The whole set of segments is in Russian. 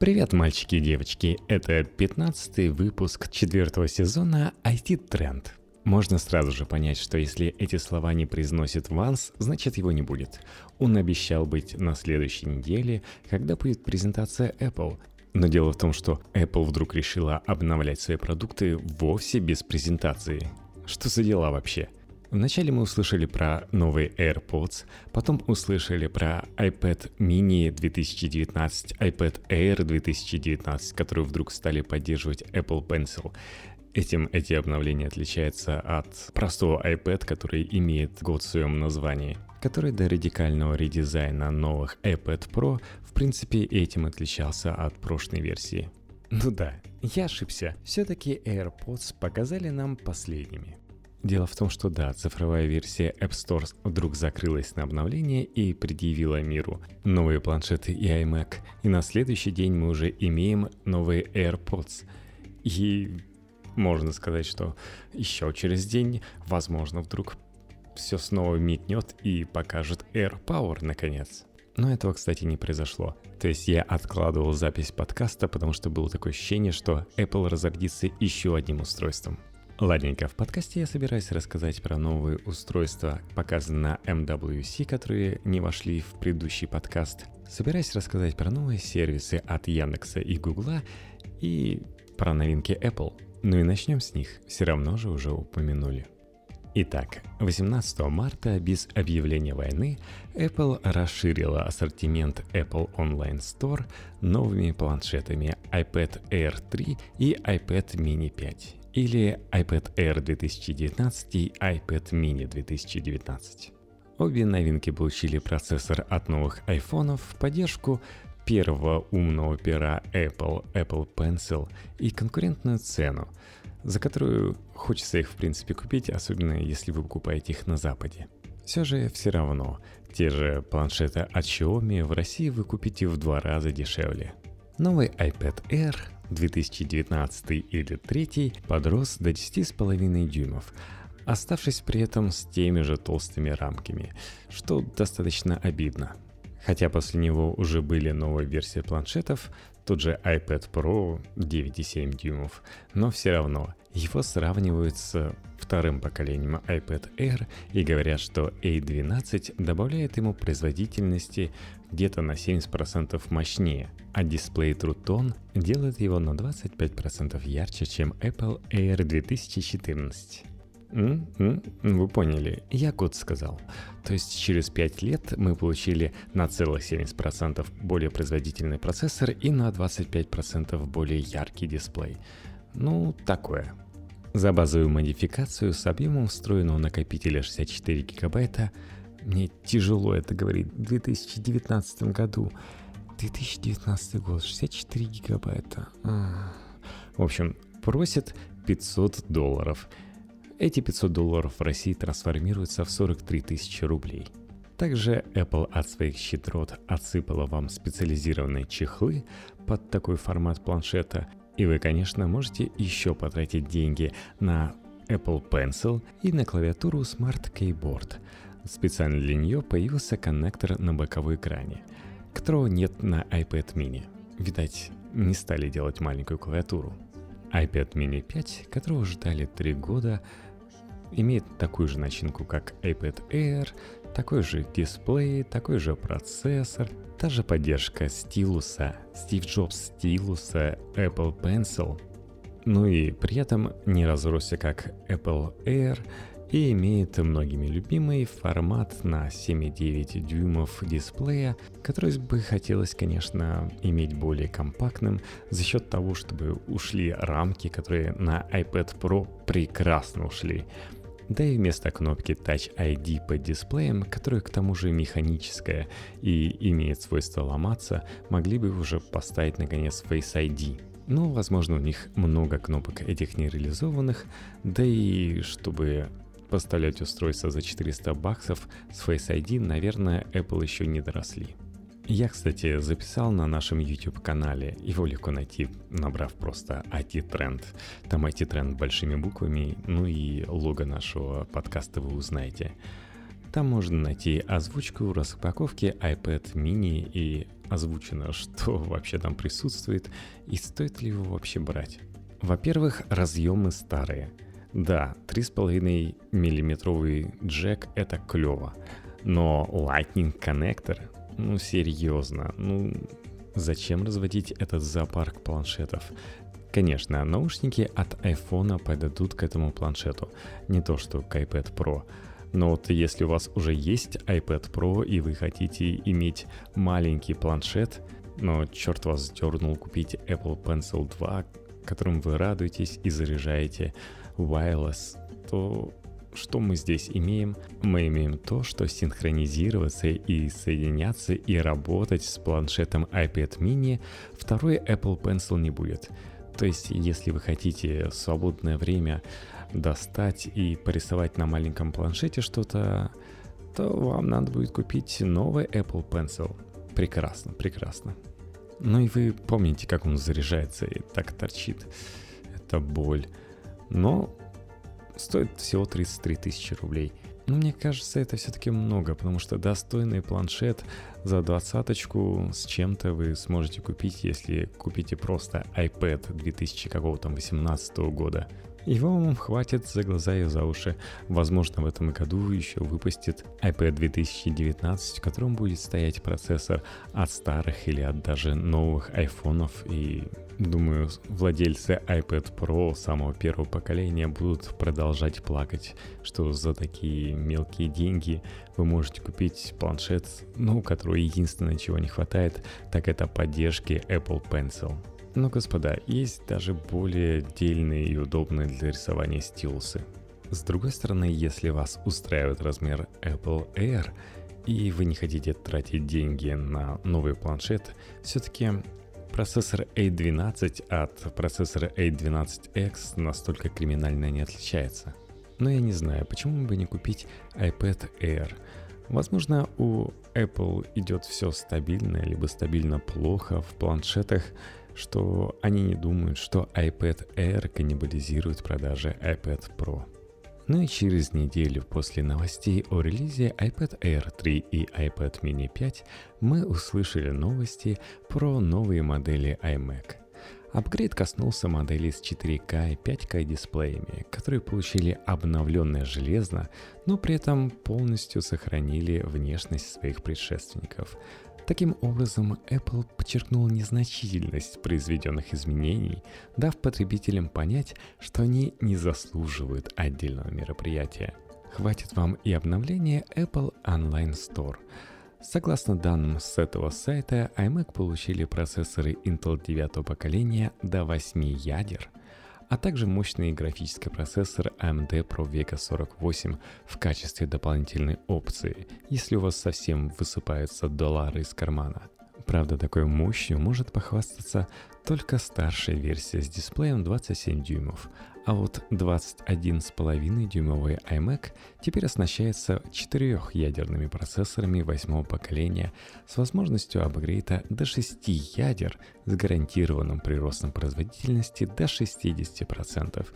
Привет, мальчики и девочки! Это 15 выпуск четвертого сезона IT Trend. Можно сразу же понять, что если эти слова не произносит Ванс, значит его не будет. Он обещал быть на следующей неделе, когда будет презентация Apple. Но дело в том, что Apple вдруг решила обновлять свои продукты вовсе без презентации. Что за дела вообще? Вначале мы услышали про новые AirPods, потом услышали про iPad mini 2019, iPad Air 2019, которые вдруг стали поддерживать Apple Pencil. Этим эти обновления отличаются от простого iPad, который имеет год в своем названии, который до радикального редизайна новых iPad Pro в принципе этим отличался от прошлой версии. Ну да, я ошибся. Все-таки AirPods показали нам последними. Дело в том, что да, цифровая версия App Store вдруг закрылась на обновление и предъявила миру новые планшеты и iMac, и на следующий день мы уже имеем новые AirPods. И можно сказать, что еще через день, возможно, вдруг все снова мигнет и покажет AirPower наконец. Но этого, кстати, не произошло. То есть я откладывал запись подкаста, потому что было такое ощущение, что Apple разордится еще одним устройством. Ладненько, в подкасте я собираюсь рассказать про новые устройства, показанные на MWC, которые не вошли в предыдущий подкаст. Собираюсь рассказать про новые сервисы от Яндекса и Гугла и про новинки Apple. Ну и начнем с них, все равно же уже упомянули. Итак, 18 марта без объявления войны Apple расширила ассортимент Apple Online Store новыми планшетами iPad Air 3 и iPad Mini 5 или iPad Air 2019 и iPad Mini 2019. Обе новинки получили процессор от новых айфонов, поддержку первого умного пера Apple, Apple Pencil и конкурентную цену, за которую хочется их в принципе купить, особенно если вы покупаете их на Западе. Все же все равно, те же планшеты от Xiaomi в России вы купите в два раза дешевле. Новый iPad Air 2019 или 3 подрос до 10,5 дюймов, оставшись при этом с теми же толстыми рамками, что достаточно обидно. Хотя после него уже были новые версии планшетов, тот же iPad Pro 9,7 дюймов, но все равно его сравнивают с вторым поколением iPad Air и говорят, что A12 добавляет ему производительности где-то на 70% мощнее, а дисплей True Tone делает его на 25% ярче, чем Apple Air 2014. М-м, вы поняли, я год сказал. То есть через 5 лет мы получили на целых 70% более производительный процессор и на 25% более яркий дисплей. Ну, такое. За базовую модификацию с объемом встроенного накопителя 64 гигабайта мне тяжело это говорить. В 2019 году 2019 год, 64 гигабайта. В общем, просят 500 долларов. Эти 500 долларов в России трансформируются в 43 тысячи рублей. Также Apple от своих щедрот отсыпала вам специализированные чехлы под такой формат планшета, и вы, конечно, можете еще потратить деньги на Apple Pencil и на клавиатуру Smart Keyboard. Специально для нее появился коннектор на боковой экране, которого нет на iPad mini. Видать, не стали делать маленькую клавиатуру. iPad mini 5, которого ждали 3 года, имеет такую же начинку, как iPad Air, такой же дисплей, такой же процессор, та же поддержка стилуса, Steve Jobs стилуса, Apple Pencil, ну и при этом не разросся как Apple Air и имеет многими любимый формат на 7,9 дюймов дисплея, который бы хотелось, конечно, иметь более компактным за счет того, чтобы ушли рамки, которые на iPad Pro прекрасно ушли да и вместо кнопки Touch ID под дисплеем, которая к тому же механическая и имеет свойство ломаться, могли бы уже поставить наконец Face ID. Но, возможно, у них много кнопок этих нереализованных, да и чтобы поставлять устройство за 400 баксов с Face ID, наверное, Apple еще не доросли. Я, кстати, записал на нашем YouTube-канале, его легко найти, набрав просто IT-тренд. Там IT-тренд большими буквами, ну и лого нашего подкаста вы узнаете. Там можно найти озвучку распаковки iPad mini и озвучено, что вообще там присутствует и стоит ли его вообще брать. Во-первых, разъемы старые. Да, 3,5 миллиметровый джек это клево, но Lightning коннектор, ну серьезно, ну зачем разводить этот зоопарк планшетов? Конечно, наушники от iPhone подойдут к этому планшету, не то что к iPad Pro. Но вот если у вас уже есть iPad Pro и вы хотите иметь маленький планшет, но черт вас дернул купить Apple Pencil 2, которым вы радуетесь и заряжаете wireless, то что мы здесь имеем? Мы имеем то, что синхронизироваться и соединяться и работать с планшетом iPad mini второй Apple Pencil не будет. То есть, если вы хотите в свободное время достать и порисовать на маленьком планшете что-то, то вам надо будет купить новый Apple Pencil. Прекрасно, прекрасно. Ну и вы помните, как он заряжается и так торчит. Это боль. Но стоит всего 33 тысячи рублей. Но мне кажется, это все-таки много, потому что достойный планшет за двадцаточку с чем-то вы сможете купить, если купите просто iPad 2018 года. Его вам хватит за глаза и за уши. Возможно, в этом году еще выпустит iPad 2019, в котором будет стоять процессор от старых или от даже новых айфонов и Думаю, владельцы iPad Pro самого первого поколения будут продолжать плакать, что за такие мелкие деньги вы можете купить планшет, ну, у которого единственное, чего не хватает, так это поддержки Apple Pencil. Но, господа, есть даже более дельные и удобные для рисования стилусы. С другой стороны, если вас устраивает размер Apple Air, и вы не хотите тратить деньги на новый планшет, все-таки Процессор A12 от процессора A12X настолько криминально не отличается. Но я не знаю, почему бы не купить iPad Air. Возможно, у Apple идет все стабильно, либо стабильно плохо в планшетах, что они не думают, что iPad Air каннибализирует продажи iPad Pro. Ну и через неделю после новостей о релизе iPad Air 3 и iPad mini 5 мы услышали новости про новые модели iMac. Апгрейд коснулся моделей с 4К и 5К дисплеями, которые получили обновленное железо, но при этом полностью сохранили внешность своих предшественников – Таким образом, Apple подчеркнул незначительность произведенных изменений, дав потребителям понять, что они не заслуживают отдельного мероприятия. Хватит вам и обновления Apple Online Store. Согласно данным с этого сайта, iMac получили процессоры Intel 9 поколения до 8 ядер – а также мощный графический процессор AMD Pro Vega 48 в качестве дополнительной опции, если у вас совсем высыпаются доллары из кармана. Правда, такой мощью может похвастаться только старшая версия с дисплеем 27 дюймов, а вот 21,5 дюймовый iMac теперь оснащается четырехъядерными процессорами восьмого поколения с возможностью апгрейда до 6 ядер с гарантированным приростом производительности до 60%.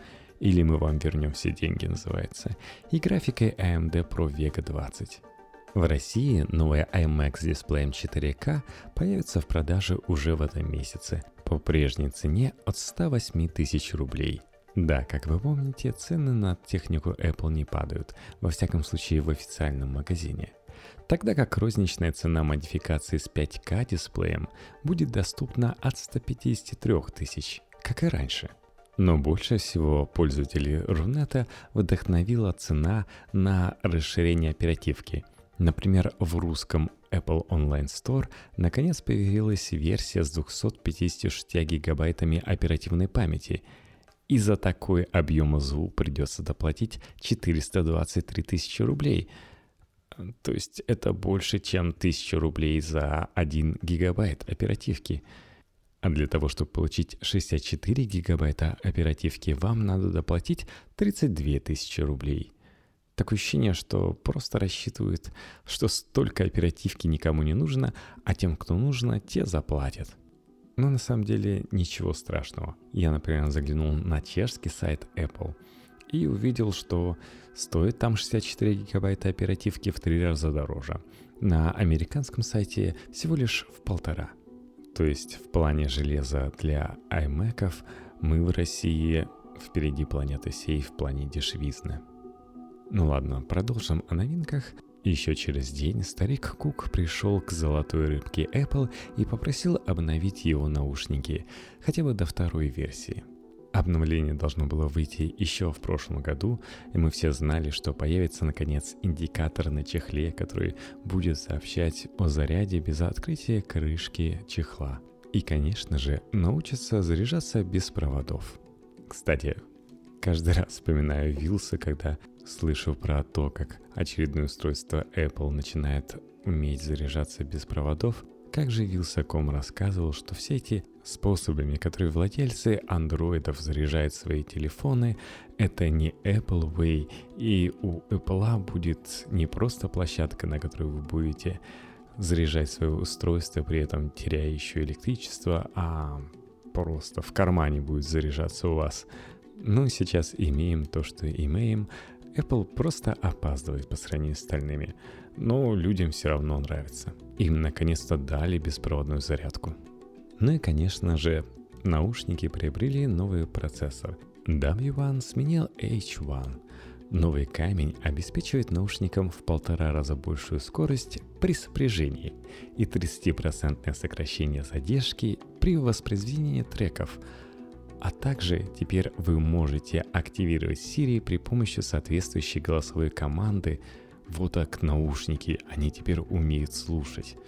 Или мы вам вернем все деньги называется, и графикой AMD Pro Vega 20. В России новая iMac с дисплеем 4К появится в продаже уже в этом месяце по прежней цене от 108 тысяч рублей – да, как вы помните, цены на технику Apple не падают, во всяком случае в официальном магазине. Тогда как розничная цена модификации с 5К дисплеем будет доступна от 153 тысяч, как и раньше. Но больше всего пользователей Рунета вдохновила цена на расширение оперативки. Например, в русском Apple Online Store наконец появилась версия с 256 гигабайтами оперативной памяти – и за такой объем ЗУ придется доплатить 423 тысячи рублей. То есть это больше, чем 1000 рублей за 1 гигабайт оперативки. А для того, чтобы получить 64 гигабайта оперативки, вам надо доплатить 32 тысячи рублей. Такое ощущение, что просто рассчитывают, что столько оперативки никому не нужно, а тем, кто нужно, те заплатят. Но на самом деле ничего страшного. Я, например, заглянул на чешский сайт Apple. и увидел, что стоит там 64 гигабайта оперативки в три раза дороже. На американском сайте всего лишь в полтора. То есть в плане железа для iMac мы в России впереди планеты сей в плане дешевизны. Ну ладно, продолжим о новинках. Еще через день старик Кук пришел к золотой рыбке Apple и попросил обновить его наушники, хотя бы до второй версии. Обновление должно было выйти еще в прошлом году, и мы все знали, что появится наконец индикатор на чехле, который будет сообщать о заряде без открытия крышки чехла. И, конечно же, научится заряжаться без проводов. Кстати, каждый раз вспоминаю Вилса, когда слышу про то, как очередное устройство Apple начинает уметь заряжаться без проводов, как же Вилсаком рассказывал, что все эти способами, которые владельцы андроидов заряжают свои телефоны, это не Apple Way, и у Apple будет не просто площадка, на которой вы будете заряжать свое устройство, при этом теряя еще электричество, а просто в кармане будет заряжаться у вас. Ну, сейчас имеем то, что имеем. Apple просто опаздывает по сравнению с остальными, но людям все равно нравится. Им наконец-то дали беспроводную зарядку. Ну и, конечно же, наушники приобрели новый процессор. W1 сменил H1. Новый камень обеспечивает наушникам в полтора раза большую скорость при сопряжении и 30% сокращение задержки при воспроизведении треков – а также теперь вы можете активировать Siri при помощи соответствующей голосовой команды. Вот так наушники, они теперь умеют слушать.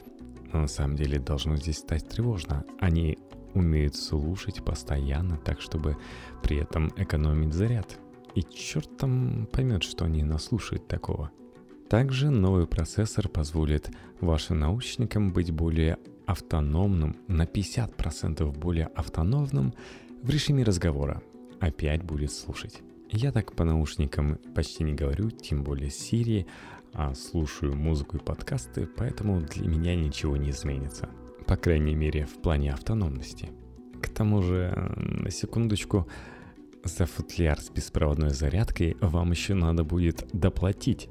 Но на самом деле должно здесь стать тревожно. Они умеют слушать постоянно, так чтобы при этом экономить заряд. И черт там поймет, что они наслушают такого. Также новый процессор позволит вашим наушникам быть более автономным, на 50% более автономным в режиме разговора. Опять будет слушать. Я так по наушникам почти не говорю, тем более с Siri, а слушаю музыку и подкасты, поэтому для меня ничего не изменится. По крайней мере, в плане автономности. К тому же, на секундочку, за футляр с беспроводной зарядкой вам еще надо будет доплатить.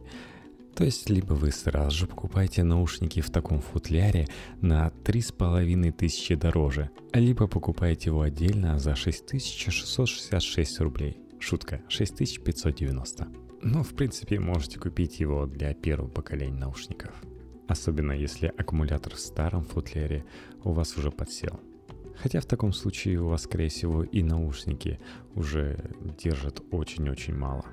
То есть, либо вы сразу же покупаете наушники в таком футляре на 3500 дороже, либо покупаете его отдельно за 6666 рублей. Шутка, 6590. Но, в принципе, можете купить его для первого поколения наушников. Особенно если аккумулятор в старом футляре у вас уже подсел. Хотя в таком случае у вас, скорее всего, и наушники уже держат очень-очень мало.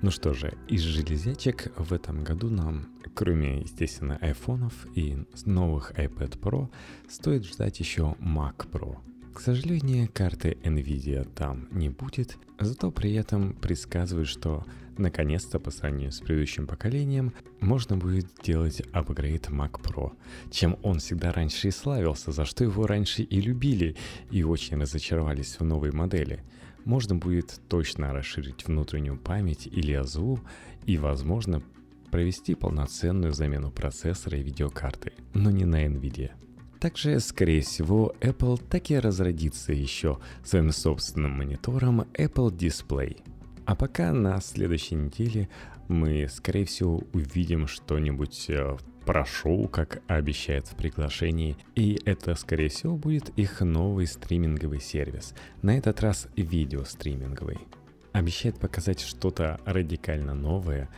Ну что же, из железячек в этом году нам, кроме, естественно, айфонов и новых iPad Pro, стоит ждать еще Mac Pro. К сожалению, карты Nvidia там не будет, зато при этом предсказывают, что наконец-то по сравнению с предыдущим поколением можно будет делать апгрейд Mac Pro, чем он всегда раньше и славился, за что его раньше и любили, и очень разочаровались в новой модели – можно будет точно расширить внутреннюю память или АЗУ и, возможно, провести полноценную замену процессора и видеокарты, но не на NVIDIA. Также, скорее всего, Apple так и разродится еще своим собственным монитором Apple Display. А пока на следующей неделе мы, скорее всего, увидим что-нибудь э, прошел, как обещает в приглашении, и это, скорее всего, будет их новый стриминговый сервис, на этот раз видеостриминговый. Обещает показать что-то радикально новое,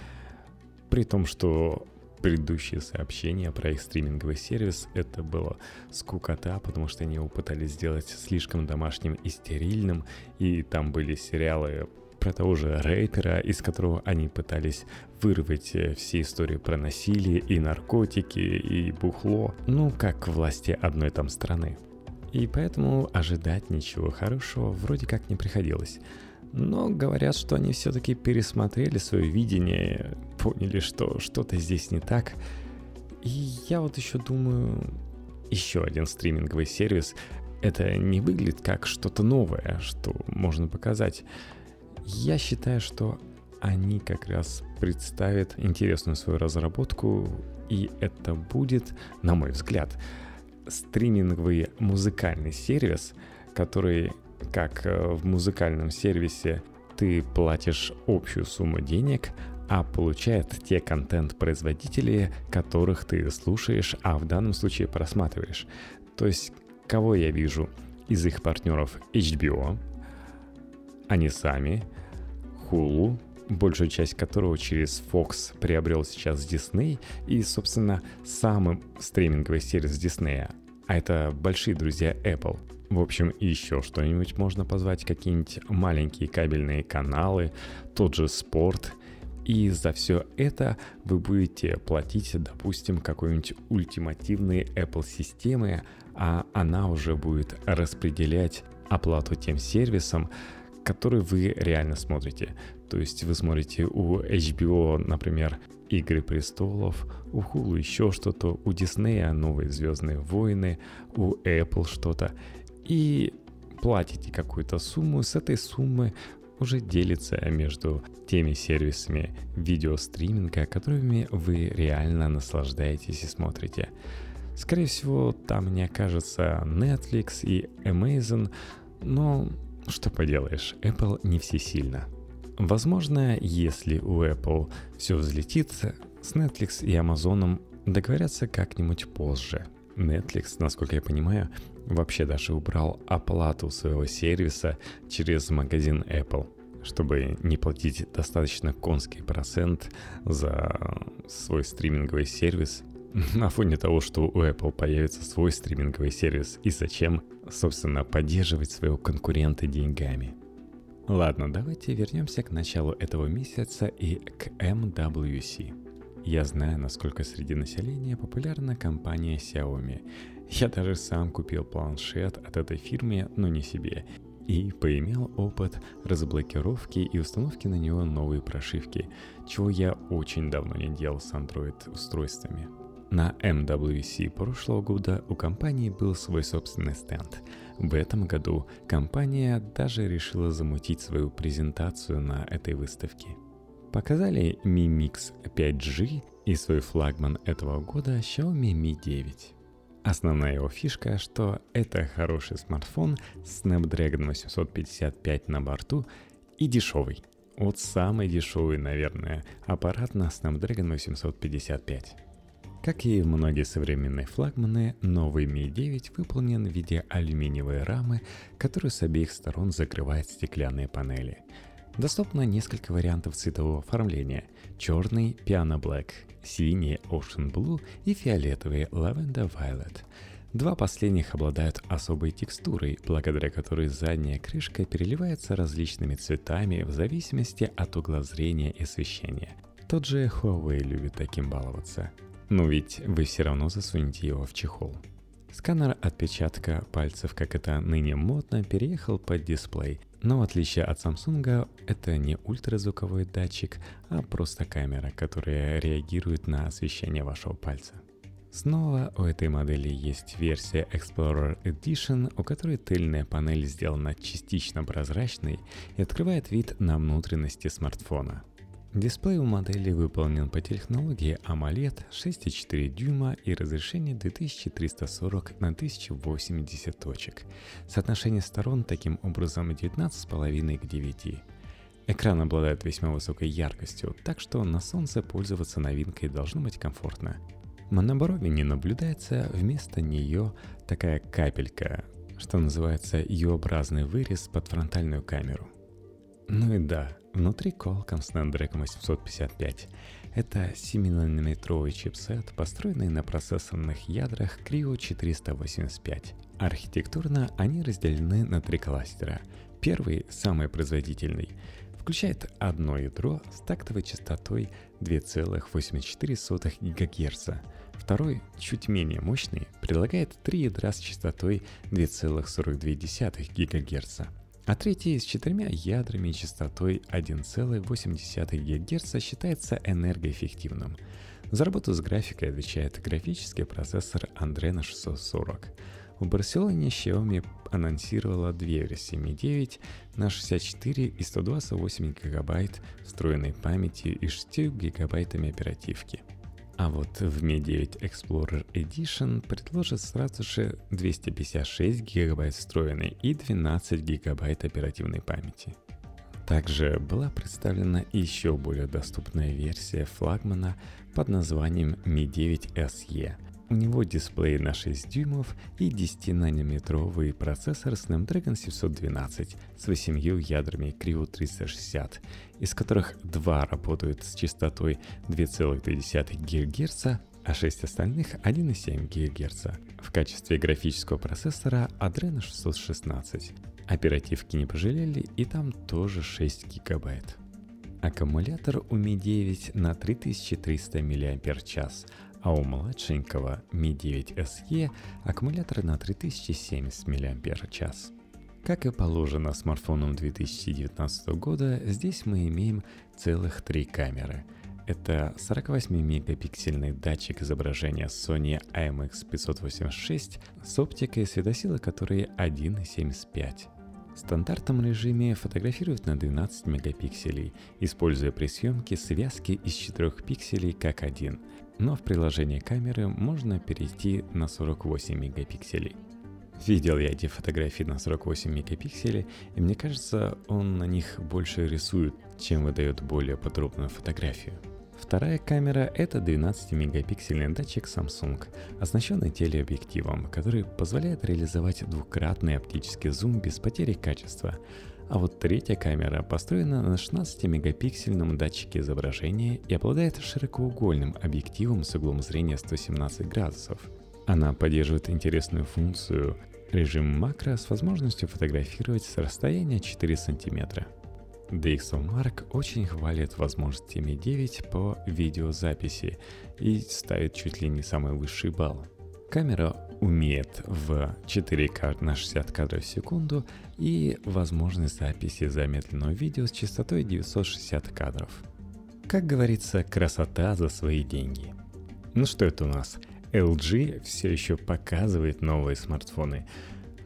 при том, что предыдущие сообщения про их стриминговый сервис это было скукота, потому что они его пытались сделать слишком домашним и стерильным, и там были сериалы про того же рэпера, из которого они пытались вырвать э, все истории про насилие и наркотики и бухло, ну как власти одной там страны. И поэтому ожидать ничего хорошего вроде как не приходилось. Но говорят, что они все-таки пересмотрели свое видение, поняли, что что-то здесь не так. И я вот еще думаю, еще один стриминговый сервис, это не выглядит как что-то новое, что можно показать. Я считаю, что они как раз представят интересную свою разработку, и это будет, на мой взгляд, стриминговый музыкальный сервис, который, как э, в музыкальном сервисе, ты платишь общую сумму денег, а получает те контент-производители, которых ты слушаешь, а в данном случае просматриваешь. То есть, кого я вижу из их партнеров HBO, они сами, Hulu, большую часть которого через Fox приобрел сейчас Disney, и, собственно, самый стриминговый сервис Disney, а это большие друзья Apple. В общем, еще что-нибудь можно позвать, какие-нибудь маленькие кабельные каналы, тот же спорт. И за все это вы будете платить, допустим, какой-нибудь ультимативной Apple системы, а она уже будет распределять оплату тем сервисам, которые вы реально смотрите. То есть вы смотрите у HBO, например, Игры престолов, у Hulu еще что-то, у Диснея новые Звездные войны, у Apple что-то. И платите какую-то сумму, с этой суммы уже делится между теми сервисами видеостриминга, которыми вы реально наслаждаетесь и смотрите. Скорее всего, там не окажется Netflix и Amazon, но что поделаешь, Apple не всесильна. Возможно, если у Apple все взлетит, с Netflix и Amazon договорятся как-нибудь позже. Netflix, насколько я понимаю, вообще даже убрал оплату своего сервиса через магазин Apple, чтобы не платить достаточно конский процент за свой стриминговый сервис на фоне того, что у Apple появится свой стриминговый сервис и зачем, собственно, поддерживать своего конкурента деньгами. Ладно, давайте вернемся к началу этого месяца и к MWC. Я знаю, насколько среди населения популярна компания Xiaomi. Я даже сам купил планшет от этой фирмы, но не себе. И поимел опыт разблокировки и установки на него новой прошивки, чего я очень давно не делал с Android устройствами. На MWC прошлого года у компании был свой собственный стенд. В этом году компания даже решила замутить свою презентацию на этой выставке. Показали Mi Mix 5G и свой флагман этого года Xiaomi Mi 9. Основная его фишка, что это хороший смартфон с Snapdragon 855 на борту и дешевый. Вот самый дешевый, наверное, аппарат на Snapdragon 855. Как и многие современные флагманы, новый Mi 9 выполнен в виде алюминиевой рамы, которую с обеих сторон закрывает стеклянные панели. Доступно несколько вариантов цветового оформления. Черный Piano Black, синий Ocean Blue и фиолетовый Lavender Violet. Два последних обладают особой текстурой, благодаря которой задняя крышка переливается различными цветами в зависимости от угла зрения и освещения. Тот же Huawei любит таким баловаться – но ведь вы все равно засунете его в чехол. Сканер отпечатка пальцев, как это ныне модно, переехал под дисплей. Но в отличие от Samsung, это не ультразвуковой датчик, а просто камера, которая реагирует на освещение вашего пальца. Снова у этой модели есть версия Explorer Edition, у которой тыльная панель сделана частично прозрачной и открывает вид на внутренности смартфона – Дисплей у модели выполнен по технологии AMOLED 6,4 дюйма и разрешение 2340 на 1080 точек. Соотношение сторон таким образом 19,5 к 9. Экран обладает весьма высокой яркостью, так что на солнце пользоваться новинкой должно быть комфортно. Моноброви не наблюдается, вместо нее такая капелька, что называется U-образный вырез под фронтальную камеру. Ну и да, Внутри Qualcomm Snapdragon 855. Это 7-нанометровый чипсет, построенный на процессорных ядрах Creo 485. Архитектурно они разделены на три кластера. Первый, самый производительный, включает одно ядро с тактовой частотой 2,84 ГГц. Второй, чуть менее мощный, предлагает три ядра с частотой 2,42 ГГц а третий с четырьмя ядрами и частотой 1,8 ГГц считается энергоэффективным. За работу с графикой отвечает графический процессор Adreno 640. В Барселоне Xiaomi анонсировала две версии Mi 9 на 64 и 128 гигабайт встроенной памяти и 6 гигабайтами оперативки – а вот в Mi 9 Explorer Edition предложат сразу же 256 гигабайт встроенной и 12 гигабайт оперативной памяти. Также была представлена еще более доступная версия флагмана под названием Mi 9 SE. У него дисплей на 6 дюймов и 10-нанометровый процессор Snapdragon 712 с 8 ядрами Creo 360, из которых два работают с частотой 2,2 ГГц, а 6 остальных 1,7 ГГц. В качестве графического процессора Adreno 616. Оперативки не пожалели, и там тоже 6 гигабайт. Аккумулятор у Mi 9 на 3300 мАч, а у младшенького Mi 9 SE аккумулятор на 3070 мАч. Как и положено смартфонам 2019 года, здесь мы имеем целых три камеры – это 48-мегапиксельный датчик изображения Sony IMX586 с оптикой светосилы которой 1,75. В стандартном режиме фотографируют на 12 мегапикселей, используя при съемке связки из 4 пикселей как один, но в приложении камеры можно перейти на 48 мегапикселей. Видел я эти фотографии на 48 мегапикселей, и мне кажется, он на них больше рисует, чем выдает более подробную фотографию. Вторая камера – это 12-мегапиксельный датчик Samsung, оснащенный телеобъективом, который позволяет реализовать двукратный оптический зум без потери качества. А вот третья камера построена на 16-мегапиксельном датчике изображения и обладает широкоугольным объективом с углом зрения 117 градусов. Она поддерживает интересную функцию режим макро с возможностью фотографировать с расстояния 4 сантиметра. DxOMark очень хвалит возможности Mi 9 по видеозаписи и ставит чуть ли не самый высший балл. Камера умеет в 4К на 60 кадров в секунду и возможность записи замедленного видео с частотой 960 кадров. Как говорится, красота за свои деньги. Ну что это у нас? LG все еще показывает новые смартфоны.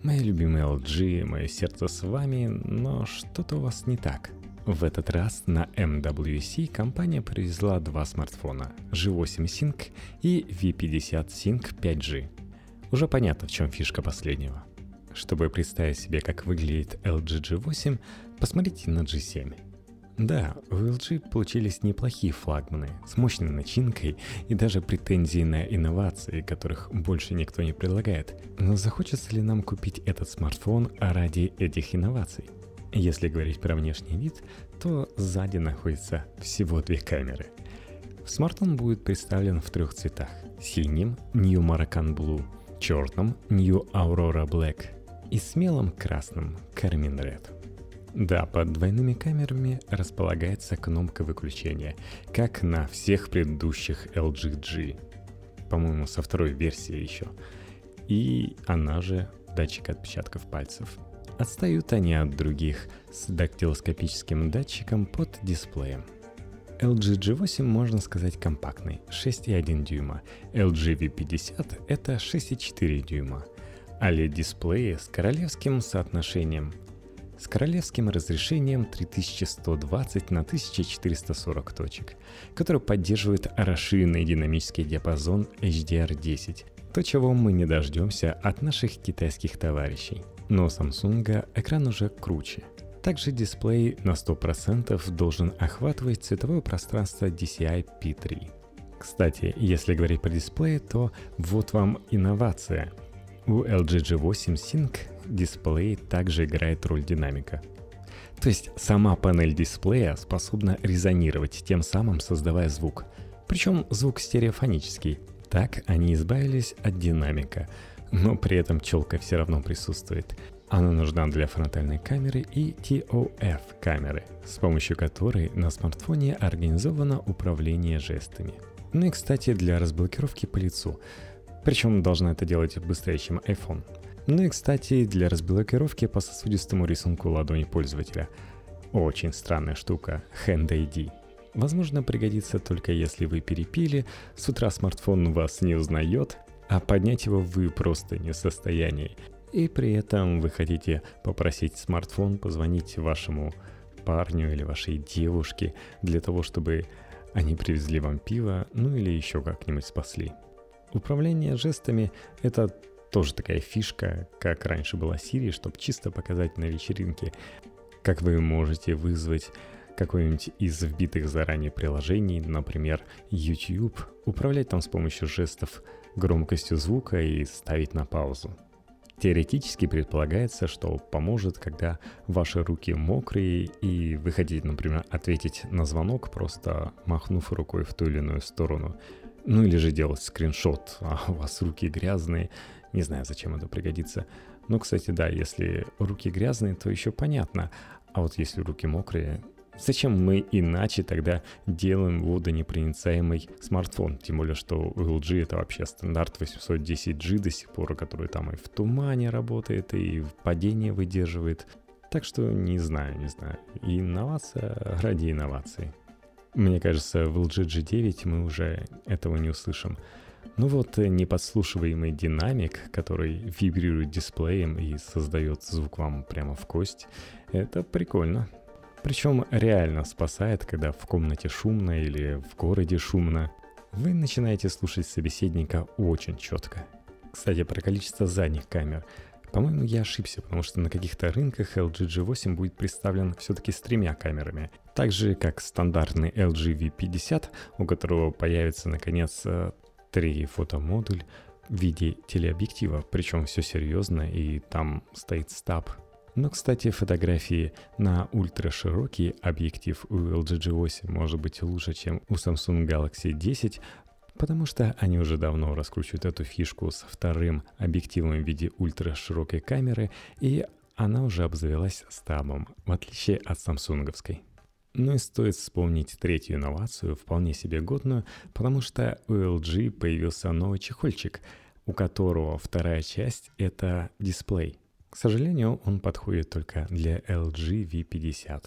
Мои любимые LG, мое сердце с вами, но что-то у вас не так. В этот раз на MWC компания привезла два смартфона G8 Sync и V50 Sync 5G. Уже понятно, в чем фишка последнего. Чтобы представить себе, как выглядит LG G8, посмотрите на G7. Да, у LG получились неплохие флагманы с мощной начинкой и даже претензии на инновации, которых больше никто не предлагает. Но захочется ли нам купить этот смартфон ради этих инноваций? Если говорить про внешний вид, то сзади находится всего две камеры. Смартфон будет представлен в трех цветах. Синим New Moroccan Blue, черным New Aurora Black и смелым красным Carmine Red. Да, под двойными камерами располагается кнопка выключения, как на всех предыдущих LG G. По-моему, со второй версии еще. И она же датчик отпечатков пальцев. Отстают они от других с дактилоскопическим датчиком под дисплеем. LG G8 можно сказать компактный, 6,1 дюйма. LG V50 это 6,4 дюйма. OLED-дисплеи с королевским соотношением с королевским разрешением 3120 на 1440 точек, который поддерживает расширенный динамический диапазон HDR10, то, чего мы не дождемся от наших китайских товарищей. Но у Samsung экран уже круче. Также дисплей на 100% должен охватывать цветовое пространство DCI-P3. Кстати, если говорить про дисплей, то вот вам инновация – у LG G8 Sync дисплей также играет роль динамика. То есть сама панель дисплея способна резонировать, тем самым создавая звук. Причем звук стереофонический. Так они избавились от динамика. Но при этом челка все равно присутствует. Она нужна для фронтальной камеры и TOF камеры, с помощью которой на смартфоне организовано управление жестами. Ну и, кстати, для разблокировки по лицу. Причем должна это делать быстрее, чем iPhone. Ну и, кстати, для разблокировки по сосудистому рисунку ладони пользователя. Очень странная штука – Hand ID. Возможно, пригодится только если вы перепили, с утра смартфон вас не узнает, а поднять его вы просто не в состоянии. И при этом вы хотите попросить смартфон позвонить вашему парню или вашей девушке для того, чтобы они привезли вам пиво, ну или еще как-нибудь спасли. Управление жестами — это тоже такая фишка, как раньше была Siri, чтобы чисто показать на вечеринке. как вы можете вызвать какое-нибудь из вбитых заранее приложений, например, YouTube, управлять там с помощью жестов громкостью звука и ставить на паузу. Теоретически предполагается, что поможет, когда ваши руки мокрые и вы хотите, например, ответить на звонок, просто махнув рукой в ту или иную сторону. Ну или же делать скриншот, а у вас руки грязные. Не знаю, зачем это пригодится. Ну, кстати, да, если руки грязные, то еще понятно. А вот если руки мокрые, Зачем мы иначе тогда делаем водонепроницаемый смартфон? Тем более, что LG это вообще стандарт 810G до сих пор, который там и в тумане работает, и в падении выдерживает. Так что не знаю, не знаю. Инновация ради инноваций. Мне кажется, в LG G9 мы уже этого не услышим. Ну вот э, неподслушиваемый динамик, который вибрирует дисплеем и создает звук вам прямо в кость, это прикольно. Причем реально спасает, когда в комнате шумно или в городе шумно. Вы начинаете слушать собеседника очень четко. Кстати, про количество задних камер. По-моему, я ошибся, потому что на каких-то рынках LG G8 будет представлен все-таки с тремя камерами. Так же, как стандартный LG V50, у которого появится, наконец, э, три фотомодуль в виде телеобъектива, причем все серьезно, и там стоит стаб но, кстати, фотографии на ультраширокий объектив у LG G8 может быть лучше, чем у Samsung Galaxy 10, потому что они уже давно раскручивают эту фишку с вторым объективом в виде ультраширокой камеры, и она уже обзавелась стабом, в отличие от самсунговской. Ну и стоит вспомнить третью инновацию, вполне себе годную, потому что у LG появился новый чехольчик, у которого вторая часть — это дисплей — к сожалению, он подходит только для LG V50.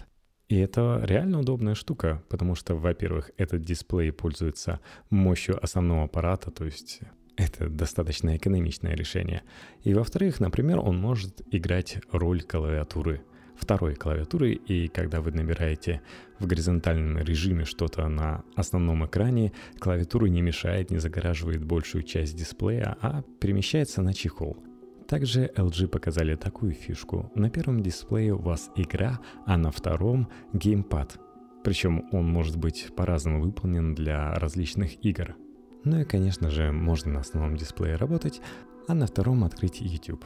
И это реально удобная штука, потому что, во-первых, этот дисплей пользуется мощью основного аппарата, то есть это достаточно экономичное решение. И во-вторых, например, он может играть роль клавиатуры, второй клавиатуры, и когда вы набираете в горизонтальном режиме что-то на основном экране, клавиатура не мешает, не загораживает большую часть дисплея, а перемещается на чехол. Также LG показали такую фишку. На первом дисплее у вас игра, а на втором геймпад. Причем он может быть по-разному выполнен для различных игр. Ну и, конечно же, можно на основном дисплее работать, а на втором открыть YouTube.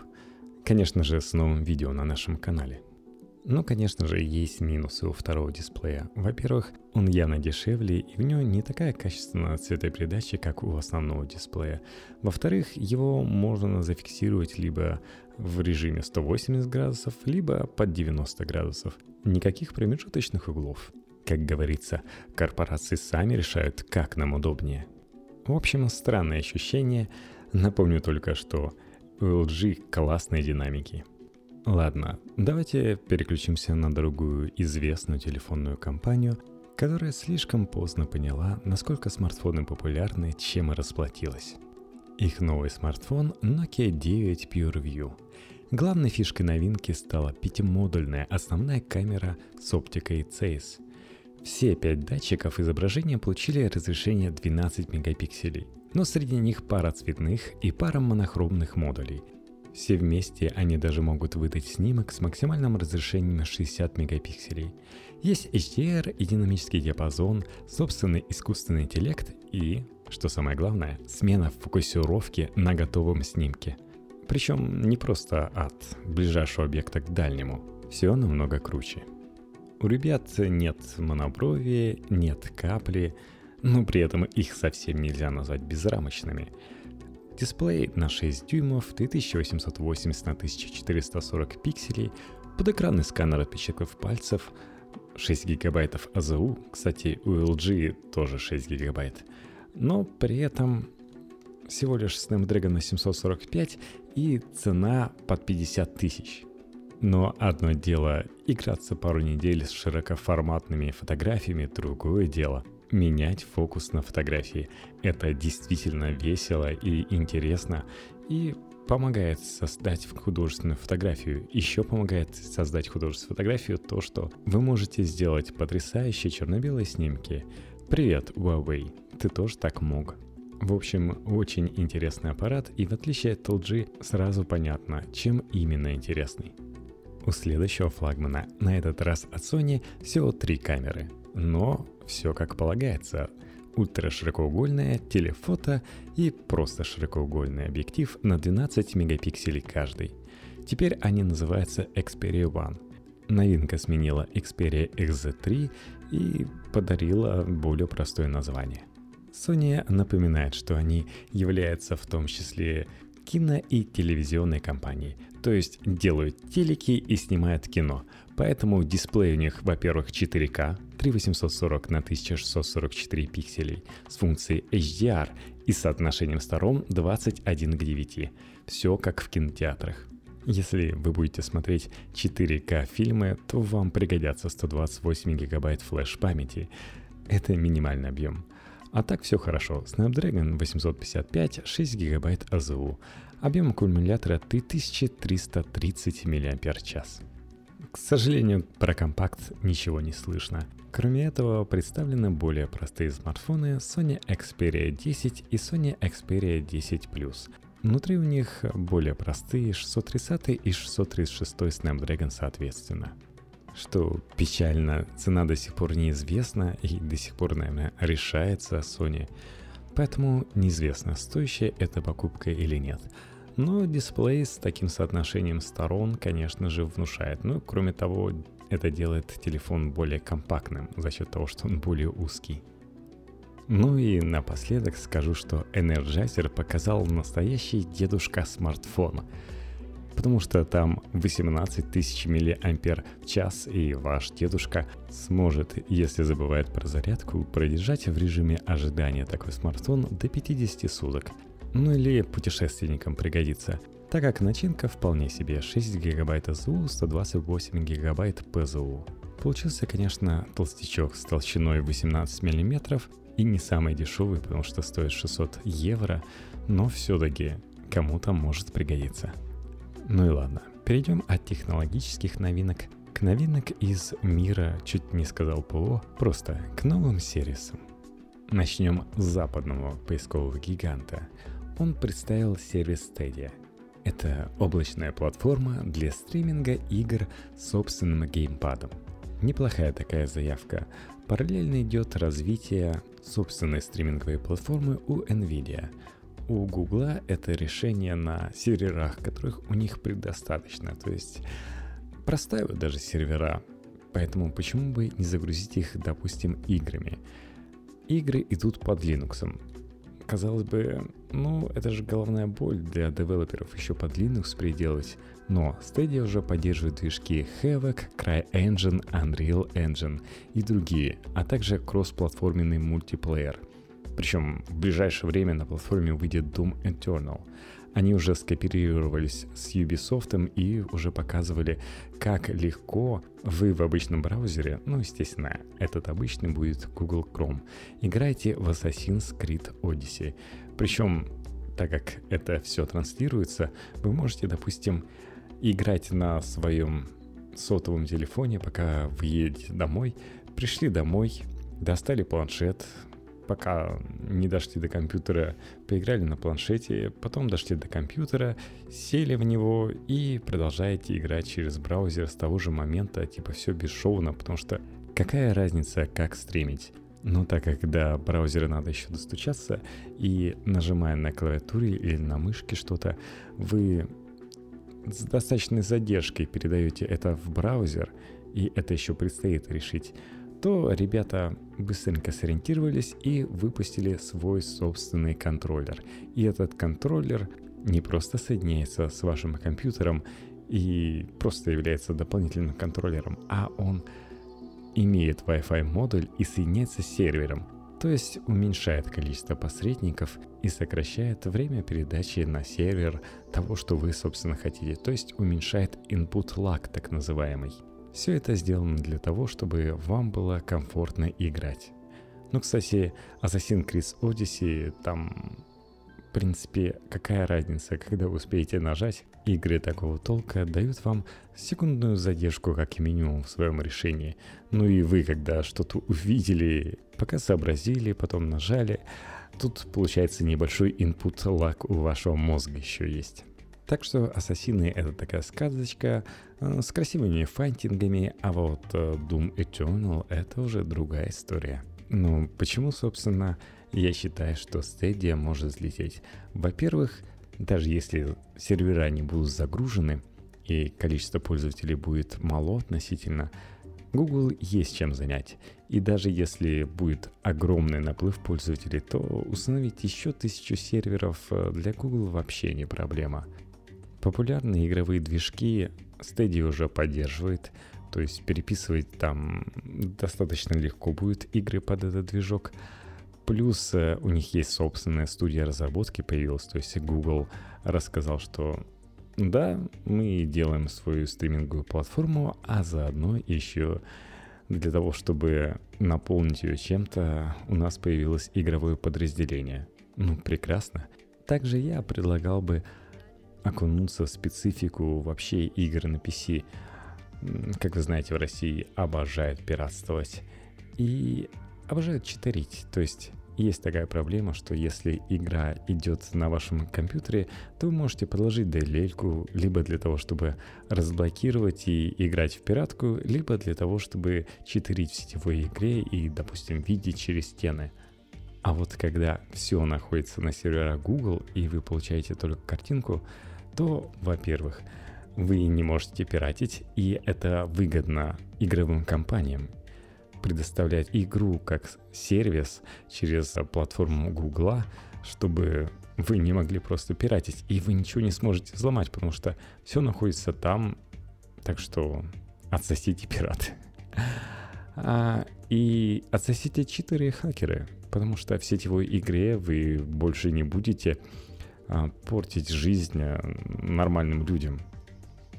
Конечно же, с новым видео на нашем канале – но, конечно же, есть минусы у второго дисплея. Во-первых, он явно дешевле, и в него не такая качественная цветопередача, как у основного дисплея. Во-вторых, его можно зафиксировать либо в режиме 180 градусов, либо под 90 градусов. Никаких промежуточных углов. Как говорится, корпорации сами решают, как нам удобнее. В общем, странное ощущение. Напомню только, что у LG классные динамики – Ладно, давайте переключимся на другую известную телефонную компанию, которая слишком поздно поняла, насколько смартфоны популярны, чем и расплатилась. Их новый смартфон Nokia 9 PureView. Главной фишкой новинки стала пятимодульная основная камера с оптикой CES. Все пять датчиков изображения получили разрешение 12 мегапикселей, но среди них пара цветных и пара монохромных модулей – все вместе они даже могут выдать снимок с максимальным разрешением 60 мегапикселей. Есть HDR и динамический диапазон, собственный искусственный интеллект и, что самое главное, смена фокусировки на готовом снимке. Причем не просто от ближайшего объекта к дальнему, все намного круче. У ребят нет моноброви, нет капли, но при этом их совсем нельзя назвать безрамочными – Дисплей на 6 дюймов, 2880 на 1440 пикселей, подэкранный сканер отпечатков пальцев, 6 гигабайтов АЗУ, кстати, у LG тоже 6 гигабайт, но при этом всего лишь Snapdragon 745 и цена под 50 тысяч. Но одно дело играться пару недель с широкоформатными фотографиями, другое дело – менять фокус на фотографии. Это действительно весело и интересно, и помогает создать художественную фотографию. Еще помогает создать художественную фотографию то, что вы можете сделать потрясающие черно-белые снимки. Привет, Huawei, ты тоже так мог. В общем, очень интересный аппарат, и в отличие от LG сразу понятно, чем именно интересный. У следующего флагмана, на этот раз от Sony, всего три камеры. Но все как полагается. Ультраширокоугольная, телефото и просто широкоугольный объектив на 12 мегапикселей каждый. Теперь они называются Xperia One. Новинка сменила Xperia XZ3 и подарила более простое название. Sony напоминает, что они являются в том числе кино- и телевизионной компанией, то есть делают телеки и снимают кино. Поэтому дисплей у них, во-первых, 4К, 3840 на 1644 пикселей с функцией HDR и соотношением сторон 21 к 9. Все как в кинотеатрах. Если вы будете смотреть 4К фильмы, то вам пригодятся 128 гигабайт флеш памяти. Это минимальный объем. А так все хорошо. Snapdragon 855, 6 гигабайт АЗУ. Объем аккумулятора 3330 мАч. К сожалению, про компакт ничего не слышно. Кроме этого, представлены более простые смартфоны Sony Xperia 10 и Sony Xperia 10 Plus. Внутри у них более простые 630 и 636 Snapdragon соответственно. Что печально, цена до сих пор неизвестна и до сих пор, наверное, решается Sony. Поэтому неизвестно, стоящая эта покупка или нет. Но дисплей с таким соотношением сторон, конечно же, внушает. Ну, кроме того, это делает телефон более компактным за счет того, что он более узкий. Ну и напоследок скажу, что Energizer показал настоящий дедушка смартфона. Потому что там 18 тысяч миллиампер в час, и ваш дедушка сможет, если забывает про зарядку, продержать в режиме ожидания такой смартфон до 50 суток. Ну или путешественникам пригодится, так как начинка вполне себе 6 гигабайт АЗУ, 128 гигабайт ПЗУ. Получился, конечно, толстячок с толщиной 18 мм, и не самый дешевый, потому что стоит 600 евро, но все-таки кому-то может пригодиться. Ну и ладно, перейдем от технологических новинок к новинок из мира, чуть не сказал ПО, просто к новым сервисам. Начнем с западного поискового гиганта. Он представил сервис Stadia. Это облачная платформа для стриминга игр с собственным геймпадом. Неплохая такая заявка. Параллельно идет развитие собственной стриминговой платформы у NVIDIA. У Google это решение на серверах, которых у них предостаточно. То есть простаивают даже сервера. Поэтому почему бы не загрузить их, допустим, играми? Игры идут под Linux. Казалось бы, ну, это же головная боль для девелоперов еще под Linux приделать. Но Stadia уже поддерживает движки Havoc, CryEngine, Unreal Engine и другие, а также кроссплатформенный мультиплеер. Причем в ближайшее время на платформе выйдет Doom Eternal. Они уже скооперировались с Ubisoft и уже показывали, как легко вы в обычном браузере, ну, естественно, этот обычный будет Google Chrome, играете в Assassin's Creed Odyssey. Причем, так как это все транслируется, вы можете, допустим, играть на своем сотовом телефоне, пока вы едете домой. Пришли домой, достали планшет, пока не дошли до компьютера, поиграли на планшете, потом дошли до компьютера, сели в него и продолжаете играть через браузер с того же момента, типа все бесшовно, потому что какая разница, как стримить? Но так как до браузера надо еще достучаться, и нажимая на клавиатуре или на мышке что-то, вы с достаточной задержкой передаете это в браузер, и это еще предстоит решить, то ребята быстренько сориентировались и выпустили свой собственный контроллер. И этот контроллер не просто соединяется с вашим компьютером и просто является дополнительным контроллером, а он имеет Wi-Fi модуль и соединяется с сервером, то есть уменьшает количество посредников и сокращает время передачи на сервер того, что вы, собственно, хотите, то есть уменьшает input lag, так называемый. Все это сделано для того, чтобы вам было комфортно играть. Ну, кстати, Assassin's Creed Odyssey, там, в принципе, какая разница, когда вы успеете нажать, игры такого толка дают вам секундную задержку как минимум в своем решении. Ну и вы, когда что-то увидели, пока сообразили, потом нажали, тут получается небольшой input lag у вашего мозга еще есть. Так что Ассасины — это такая сказочка э, с красивыми файтингами, а вот э, Doom Eternal — это уже другая история. Ну, почему, собственно, я считаю, что Stadia может взлететь? Во-первых, даже если сервера не будут загружены и количество пользователей будет мало относительно, Google есть чем занять. И даже если будет огромный наплыв пользователей, то установить еще тысячу серверов э, для Google вообще не проблема. Популярные игровые движки Stadia уже поддерживает, то есть переписывать там достаточно легко будет игры под этот движок. Плюс э, у них есть собственная студия разработки появилась, то есть Google рассказал, что да, мы делаем свою стриминговую платформу, а заодно еще для того, чтобы наполнить ее чем-то, у нас появилось игровое подразделение. Ну, прекрасно. Также я предлагал бы окунуться в специфику вообще игр на PC. Как вы знаете, в России обожают пиратствовать и обожают читерить. То есть есть такая проблема, что если игра идет на вашем компьютере, то вы можете подложить DLL, либо для того, чтобы разблокировать и играть в пиратку, либо для того, чтобы читерить в сетевой игре и, допустим, видеть через стены. А вот когда все находится на серверах Google и вы получаете только картинку, то, во-первых, вы не можете пиратить, и это выгодно игровым компаниям, предоставлять игру как сервис через платформу Гугла, чтобы вы не могли просто пиратить, и вы ничего не сможете взломать, потому что все находится там, так что отсосите пираты. А, и отсосите читеры и хакеры, потому что в сетевой игре вы больше не будете портить жизнь а, нормальным людям.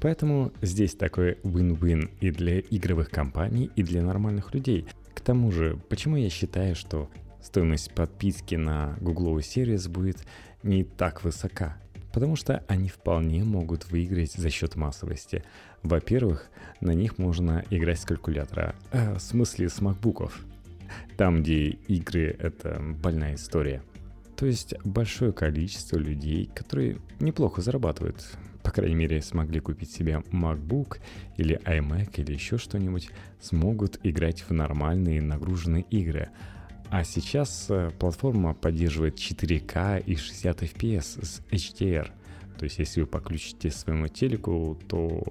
Поэтому здесь такой win-win и для игровых компаний, и для нормальных людей. К тому же, почему я считаю, что стоимость подписки на гугловый сервис будет не так высока? Потому что они вполне могут выиграть за счет массовости. Во-первых, на них можно играть с калькулятора, э, в смысле с макбуков. Там, где игры — это больная история. То есть большое количество людей, которые неплохо зарабатывают, по крайней мере, смогли купить себе MacBook или iMac или еще что-нибудь, смогут играть в нормальные нагруженные игры. А сейчас э, платформа поддерживает 4К и 60 FPS с HDR. То есть, если вы подключите своему телеку, то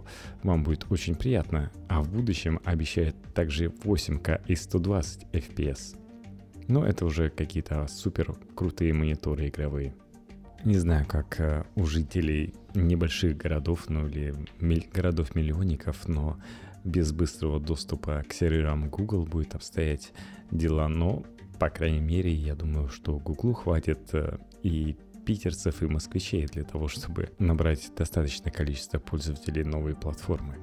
вам будет очень приятно. А в будущем обещает также 8К и 120 FPS. Но это уже какие-то супер крутые мониторы игровые. Не знаю, как э, у жителей небольших городов, ну или городов-миллионников, но без быстрого доступа к серверам Google будет обстоять дела, но, по крайней мере, я думаю, что Google хватит э, и питерцев и москвичей для того, чтобы набрать достаточное количество пользователей новой платформы.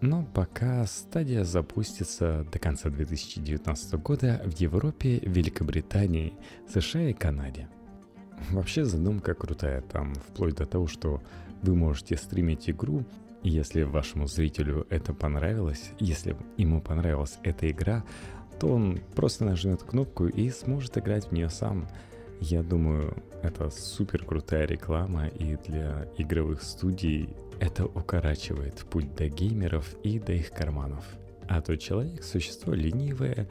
Но пока стадия запустится до конца 2019 года в Европе, Великобритании, США и Канаде – Вообще задумка крутая, там вплоть до того, что вы можете стримить игру, и если вашему зрителю это понравилось, если ему понравилась эта игра, то он просто нажмет кнопку и сможет играть в нее сам. Я думаю, это супер крутая реклама, и для игровых студий это укорачивает путь до геймеров и до их карманов. А то человек – существо ленивое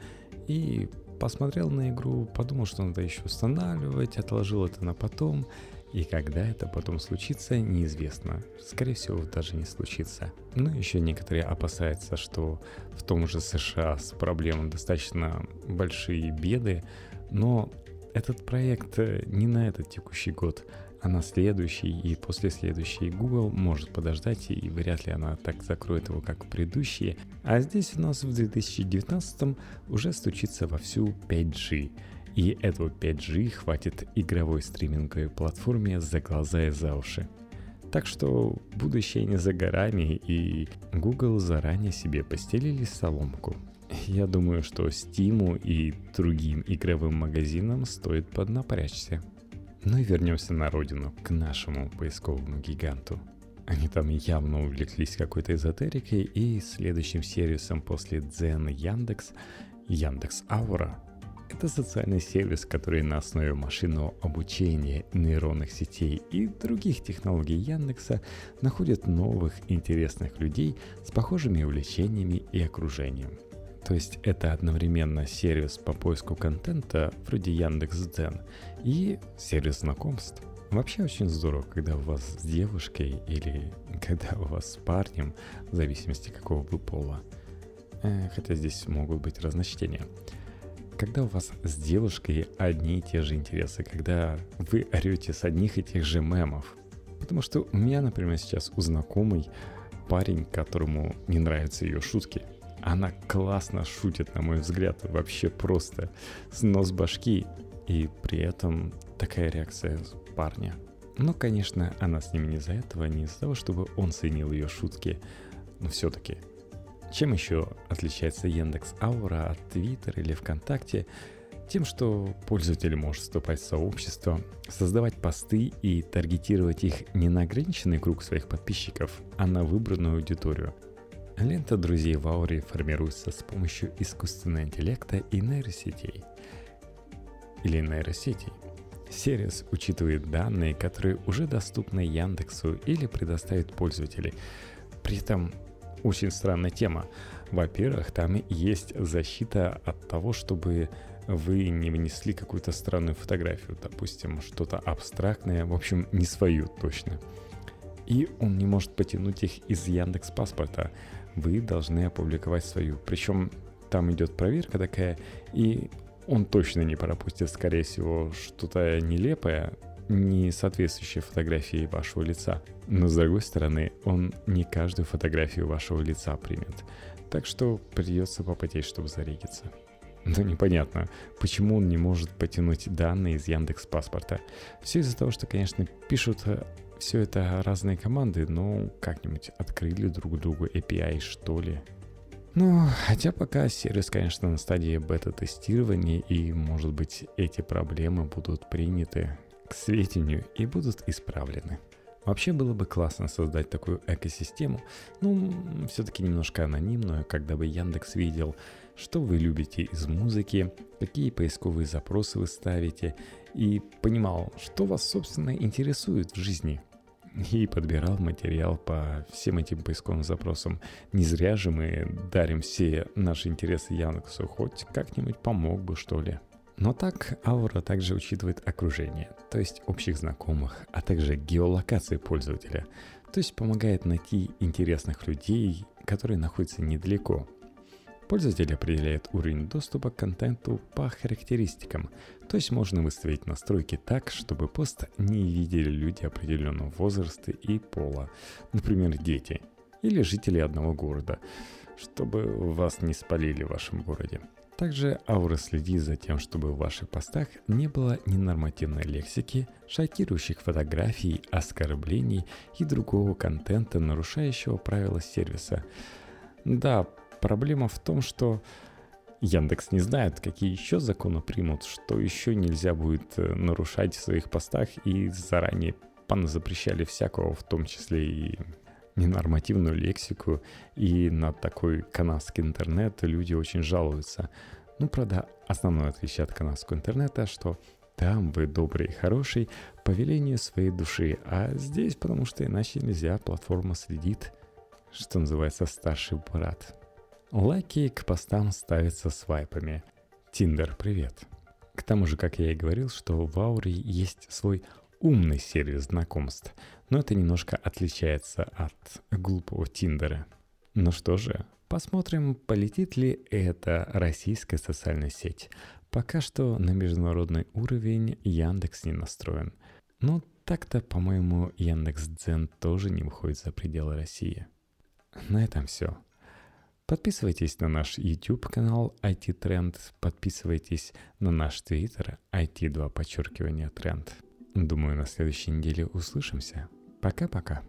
и посмотрел на игру, подумал, что надо еще устанавливать, отложил это на потом, и когда это потом случится, неизвестно. Скорее всего, даже не случится. Но еще некоторые опасаются, что в том же США с проблемой достаточно большие беды, но этот проект не на этот текущий год а на следующий и после следующей Google может подождать, и вряд ли она так закроет его, как предыдущие. А здесь у нас в 2019 уже стучится вовсю 5G. И этого 5G хватит игровой стриминговой платформе за глаза и за уши. Так что будущее не за горами, и Google заранее себе постелили соломку. Я думаю, что Steam и другим игровым магазинам стоит поднапрячься. Ну и вернемся на родину, к нашему поисковому гиганту. Они там явно увлеклись какой-то эзотерикой, и следующим сервисом после Дзен Яндекс, Яндекс Аура, Это социальный сервис, который на основе машинного обучения, нейронных сетей и других технологий Яндекса находит новых интересных людей с похожими увлечениями и окружением. То есть это одновременно сервис по поиску контента вроде Яндекс.Дзен и сервис знакомств. Вообще очень здорово, когда у вас с девушкой или когда у вас с парнем, в зависимости какого вы пола. Э, хотя здесь могут быть разночтения. Когда у вас с девушкой одни и те же интересы, когда вы орете с одних и тех же мемов. Потому что у меня, например, сейчас у знакомой парень, которому не нравятся ее шутки. Она классно шутит, на мой взгляд, вообще просто с нос башки. И при этом такая реакция парня. Но, конечно, она с ним не из-за этого, не из-за того, чтобы он ценил ее шутки. Но все-таки чем еще отличается Яндекс Аура от Twitter или ВКонтакте? Тем, что пользователь может вступать в сообщество, создавать посты и таргетировать их не на ограниченный круг своих подписчиков, а на выбранную аудиторию. Лента друзей в Ауре формируется с помощью искусственного интеллекта и нейросетей. Или нейросетей. Сервис учитывает данные, которые уже доступны Яндексу или предоставит пользователи. При этом очень странная тема. Во-первых, там есть защита от того, чтобы вы не внесли какую-то странную фотографию, допустим, что-то абстрактное, в общем, не свою точно. И он не может потянуть их из Яндекс паспорта. Вы должны опубликовать свою. Причем там идет проверка такая, и он точно не пропустит, скорее всего, что-то нелепое, не соответствующие фотографии вашего лица. Но с другой стороны, он не каждую фотографию вашего лица примет. Так что придется попотеть, чтобы зарегиться. Но непонятно, почему он не может потянуть данные из Яндекс паспорта. Все из-за того, что, конечно, пишут э, все это разные команды, но как-нибудь открыли друг другу API, что ли. Ну, хотя пока сервис, конечно, на стадии бета-тестирования, и, может быть, эти проблемы будут приняты к сведению и будут исправлены. Вообще было бы классно создать такую экосистему, ну, все-таки немножко анонимную, когда бы Яндекс видел, что вы любите из музыки, какие поисковые запросы вы ставите, и понимал, что вас, собственно, интересует в жизни. И подбирал материал по всем этим поисковым запросам. Не зря же мы дарим все наши интересы Яндексу, хоть как-нибудь помог бы, что ли. Но так Аура также учитывает окружение, то есть общих знакомых, а также геолокации пользователя, то есть помогает найти интересных людей, которые находятся недалеко. Пользователь определяет уровень доступа к контенту по характеристикам, то есть можно выставить настройки так, чтобы пост не видели люди определенного возраста и пола, например, дети или жители одного города, чтобы вас не спалили в вашем городе. Также Аура следит за тем, чтобы в ваших постах не было ненормативной лексики, шокирующих фотографий, оскорблений и другого контента, нарушающего правила сервиса. Да, проблема в том, что Яндекс не знает, какие еще законы примут, что еще нельзя будет э, нарушать в своих постах и заранее запрещали всякого, в том числе и ненормативную лексику, и на такой канадский интернет люди очень жалуются. Ну, правда, основное отличие от канадского интернета, что там вы добрый и хороший по велению своей души, а здесь потому что иначе нельзя, платформа следит, что называется старший брат. Лайки к постам ставятся свайпами. Тиндер, привет. К тому же, как я и говорил, что в Ауре есть свой умный сервис знакомств, но это немножко отличается от глупого Тиндера. Ну что же, посмотрим, полетит ли эта российская социальная сеть. Пока что на международный уровень Яндекс не настроен. Но так-то, по-моему, Яндекс Дзен тоже не выходит за пределы России. На этом все. Подписывайтесь на наш YouTube канал IT Trend, подписывайтесь на наш Twitter IT2 подчеркивание тренд. Думаю, на следующей неделе услышимся. Пока-пока.